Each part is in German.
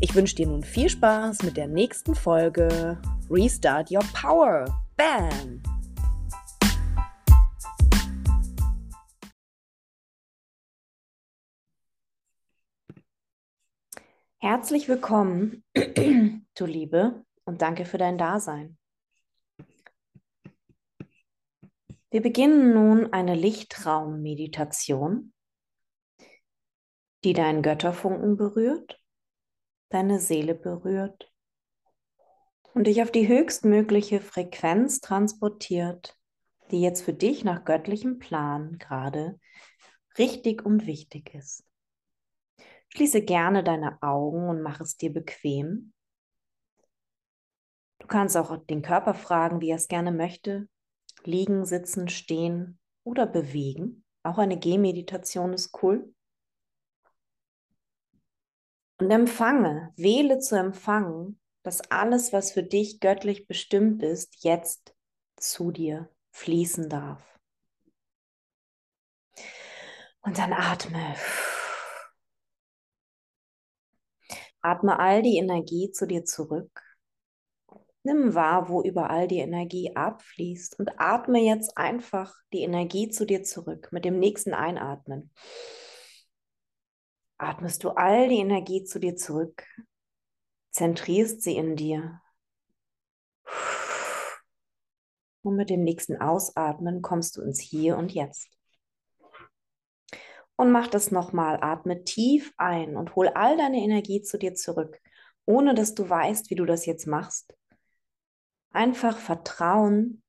Ich wünsche dir nun viel Spaß mit der nächsten Folge Restart Your Power. Bam! Herzlich willkommen, du Liebe, und danke für dein Dasein. Wir beginnen nun eine Lichtraummeditation, die deinen Götterfunken berührt deine Seele berührt und dich auf die höchstmögliche Frequenz transportiert, die jetzt für dich nach göttlichem Plan gerade richtig und wichtig ist. Schließe gerne deine Augen und mach es dir bequem. Du kannst auch den Körper fragen, wie er es gerne möchte. Liegen, sitzen, stehen oder bewegen. Auch eine Gehmeditation ist cool. Und empfange, wähle zu empfangen, dass alles, was für dich göttlich bestimmt ist, jetzt zu dir fließen darf. Und dann atme. Atme all die Energie zu dir zurück. Nimm wahr, wo überall die Energie abfließt und atme jetzt einfach die Energie zu dir zurück mit dem nächsten Einatmen atmest du all die Energie zu dir zurück, zentrierst sie in dir. Und mit dem nächsten Ausatmen kommst du ins Hier und Jetzt. Und mach das nochmal. Atme tief ein und hol all deine Energie zu dir zurück, ohne dass du weißt, wie du das jetzt machst. Einfach vertrauen,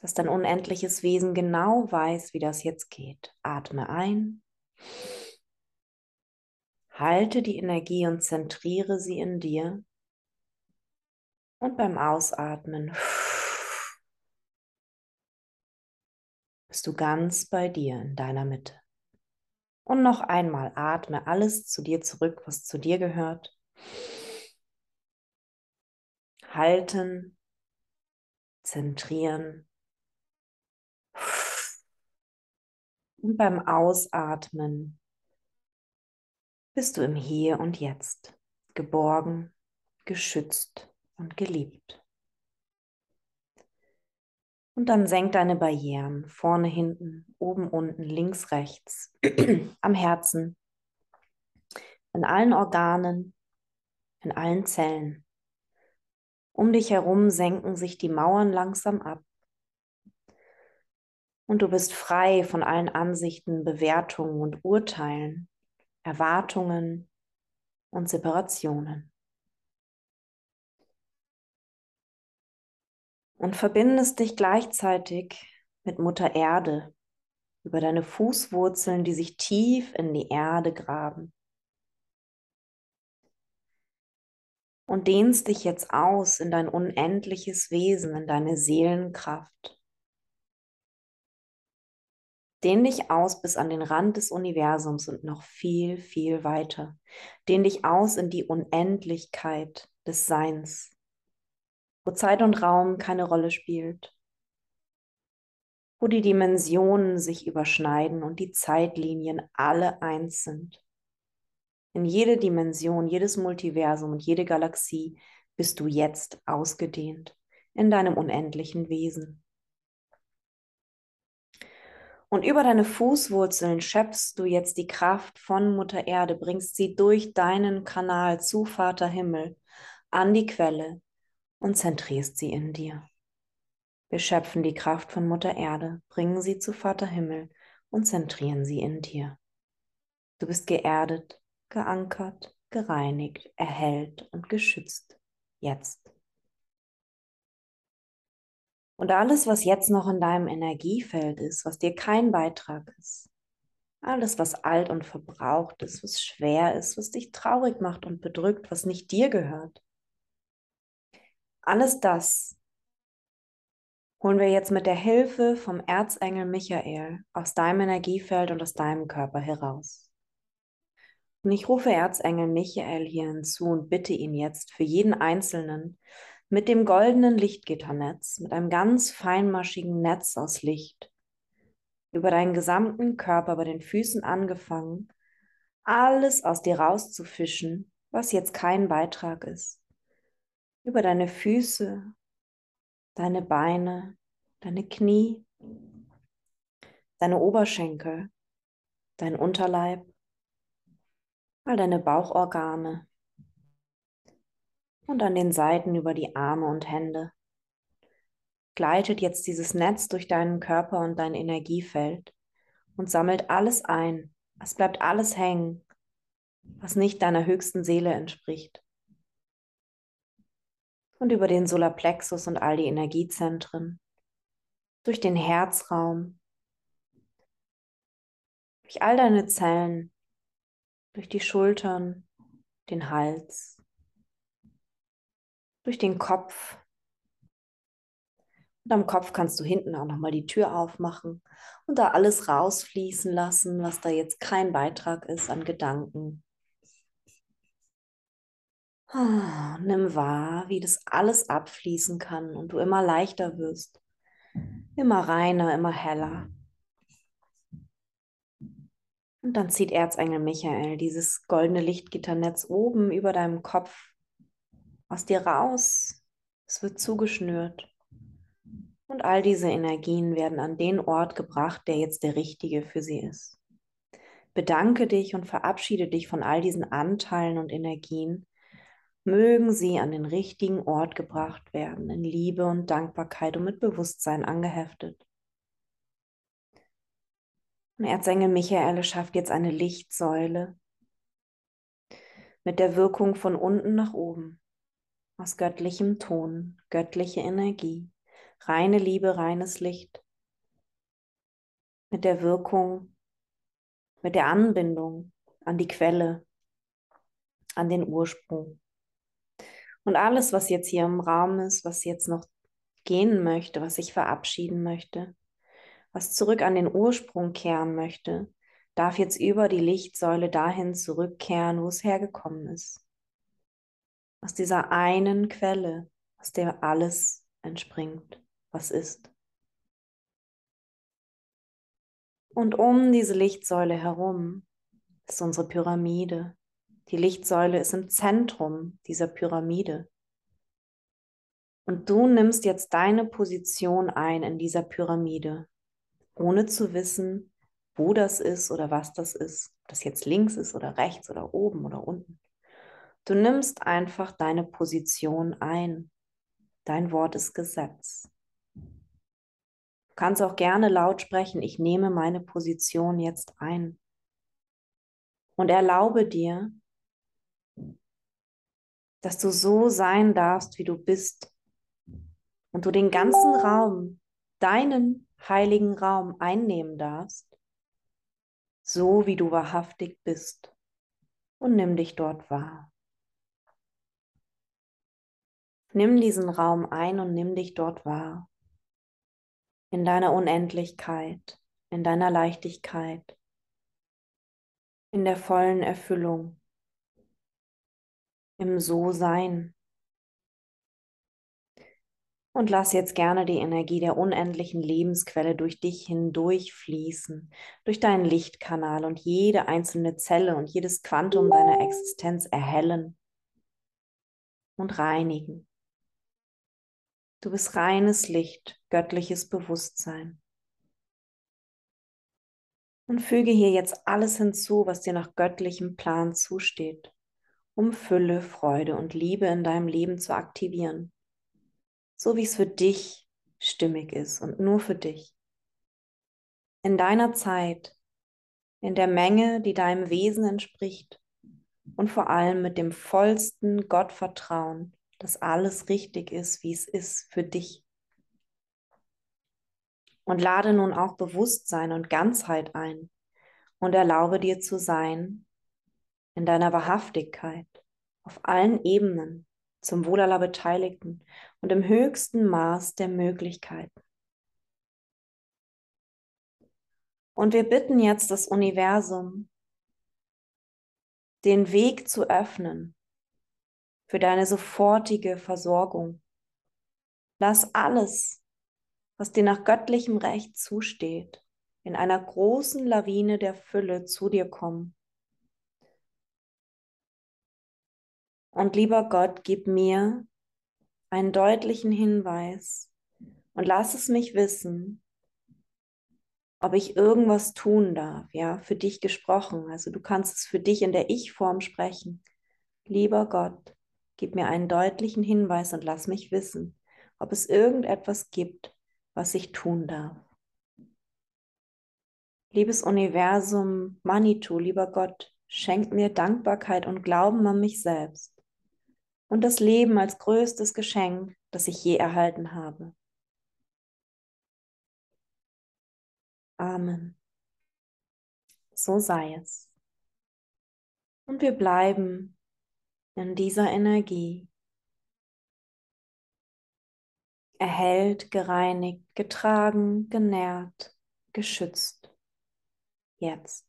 dass dein unendliches Wesen genau weiß, wie das jetzt geht. Atme ein. Halte die Energie und zentriere sie in dir. Und beim Ausatmen bist du ganz bei dir in deiner Mitte. Und noch einmal atme alles zu dir zurück, was zu dir gehört. Halten, zentrieren. Und beim Ausatmen bist du im Hier und Jetzt, geborgen, geschützt und geliebt. Und dann senk deine Barrieren vorne, hinten, oben, unten, links, rechts, am Herzen, in allen Organen, in allen Zellen. Um dich herum senken sich die Mauern langsam ab. Und du bist frei von allen Ansichten, Bewertungen und Urteilen, Erwartungen und Separationen. Und verbindest dich gleichzeitig mit Mutter Erde über deine Fußwurzeln, die sich tief in die Erde graben. Und dehnst dich jetzt aus in dein unendliches Wesen, in deine Seelenkraft. Dehn dich aus bis an den Rand des Universums und noch viel, viel weiter. Dehn dich aus in die Unendlichkeit des Seins, wo Zeit und Raum keine Rolle spielt, wo die Dimensionen sich überschneiden und die Zeitlinien alle eins sind. In jede Dimension, jedes Multiversum und jede Galaxie bist du jetzt ausgedehnt in deinem unendlichen Wesen. Und über deine Fußwurzeln schöpfst du jetzt die Kraft von Mutter Erde, bringst sie durch deinen Kanal zu Vater Himmel an die Quelle und zentrierst sie in dir. Wir schöpfen die Kraft von Mutter Erde, bringen sie zu Vater Himmel und zentrieren sie in dir. Du bist geerdet, geankert, gereinigt, erhellt und geschützt. Jetzt. Und alles, was jetzt noch in deinem Energiefeld ist, was dir kein Beitrag ist, alles, was alt und verbraucht ist, was schwer ist, was dich traurig macht und bedrückt, was nicht dir gehört, Alles das holen wir jetzt mit der Hilfe vom Erzengel Michael aus deinem Energiefeld und aus deinem Körper heraus. Und ich rufe Erzengel Michael hier hinzu und bitte ihn jetzt für jeden Einzelnen mit dem goldenen Lichtgitternetz, mit einem ganz feinmaschigen Netz aus Licht, über deinen gesamten Körper, bei den Füßen angefangen, alles aus dir rauszufischen, was jetzt kein Beitrag ist. Über deine Füße, deine Beine, deine Knie, deine Oberschenkel, dein Unterleib, all deine Bauchorgane und an den Seiten über die Arme und Hände. Gleitet jetzt dieses Netz durch deinen Körper und dein Energiefeld und sammelt alles ein, es bleibt alles hängen, was nicht deiner höchsten Seele entspricht. Und über den Solarplexus und all die Energiezentren, durch den Herzraum, durch all deine Zellen, durch die Schultern, den Hals, durch den Kopf, und am Kopf kannst du hinten auch nochmal die Tür aufmachen und da alles rausfließen lassen, was da jetzt kein Beitrag ist an Gedanken. Oh, nimm wahr, wie das alles abfließen kann und du immer leichter wirst, immer reiner, immer heller. Und dann zieht Erzengel Michael dieses goldene Lichtgitternetz oben über deinem Kopf aus dir raus. Es wird zugeschnürt. Und all diese Energien werden an den Ort gebracht, der jetzt der richtige für sie ist. Bedanke dich und verabschiede dich von all diesen Anteilen und Energien. Mögen sie an den richtigen Ort gebracht werden, in Liebe und Dankbarkeit und mit Bewusstsein angeheftet. Und Erzengel Michael schafft jetzt eine Lichtsäule mit der Wirkung von unten nach oben, aus göttlichem Ton, göttliche Energie reine Liebe, reines Licht, mit der Wirkung, mit der Anbindung an die Quelle, an den Ursprung. Und alles, was jetzt hier im Raum ist, was jetzt noch gehen möchte, was sich verabschieden möchte, was zurück an den Ursprung kehren möchte, darf jetzt über die Lichtsäule dahin zurückkehren, wo es hergekommen ist. Aus dieser einen Quelle, aus der alles entspringt was ist. Und um diese Lichtsäule herum ist unsere Pyramide. Die Lichtsäule ist im Zentrum dieser Pyramide. Und du nimmst jetzt deine Position ein in dieser Pyramide, ohne zu wissen, wo das ist oder was das ist, ob das jetzt links ist oder rechts oder oben oder unten. Du nimmst einfach deine Position ein. Dein Wort ist Gesetz. Du kannst auch gerne laut sprechen, ich nehme meine Position jetzt ein. Und erlaube dir, dass du so sein darfst, wie du bist. Und du den ganzen Raum, deinen heiligen Raum einnehmen darfst, so wie du wahrhaftig bist. Und nimm dich dort wahr. Nimm diesen Raum ein und nimm dich dort wahr in deiner Unendlichkeit, in deiner Leichtigkeit, in der vollen Erfüllung, im So-Sein. Und lass jetzt gerne die Energie der unendlichen Lebensquelle durch dich hindurch fließen, durch deinen Lichtkanal und jede einzelne Zelle und jedes Quantum deiner Existenz erhellen und reinigen. Du bist reines Licht, göttliches Bewusstsein. Und füge hier jetzt alles hinzu, was dir nach göttlichem Plan zusteht, um Fülle, Freude und Liebe in deinem Leben zu aktivieren. So wie es für dich stimmig ist und nur für dich. In deiner Zeit, in der Menge, die deinem Wesen entspricht und vor allem mit dem vollsten Gottvertrauen, dass alles richtig ist, wie es ist für dich. Und lade nun auch Bewusstsein und Ganzheit ein und erlaube dir zu sein in deiner Wahrhaftigkeit auf allen Ebenen, zum Wohl aller Beteiligten und im höchsten Maß der Möglichkeiten. Und wir bitten jetzt das Universum, den Weg zu öffnen für deine sofortige Versorgung. Lass alles, was dir nach göttlichem Recht zusteht, in einer großen Lawine der Fülle zu dir kommen. Und lieber Gott, gib mir einen deutlichen Hinweis und lass es mich wissen, ob ich irgendwas tun darf, ja, für dich gesprochen. Also du kannst es für dich in der Ich-Form sprechen. Lieber Gott, gib mir einen deutlichen Hinweis und lass mich wissen, ob es irgendetwas gibt, was ich tun darf. Liebes Universum, Manitou, lieber Gott, schenk mir Dankbarkeit und Glauben an mich selbst und das Leben als größtes Geschenk, das ich je erhalten habe. Amen. So sei es. Und wir bleiben in dieser Energie. Erhellt, gereinigt, getragen, genährt, geschützt. Jetzt.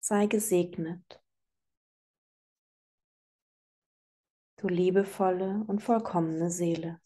Sei gesegnet. Du liebevolle und vollkommene Seele.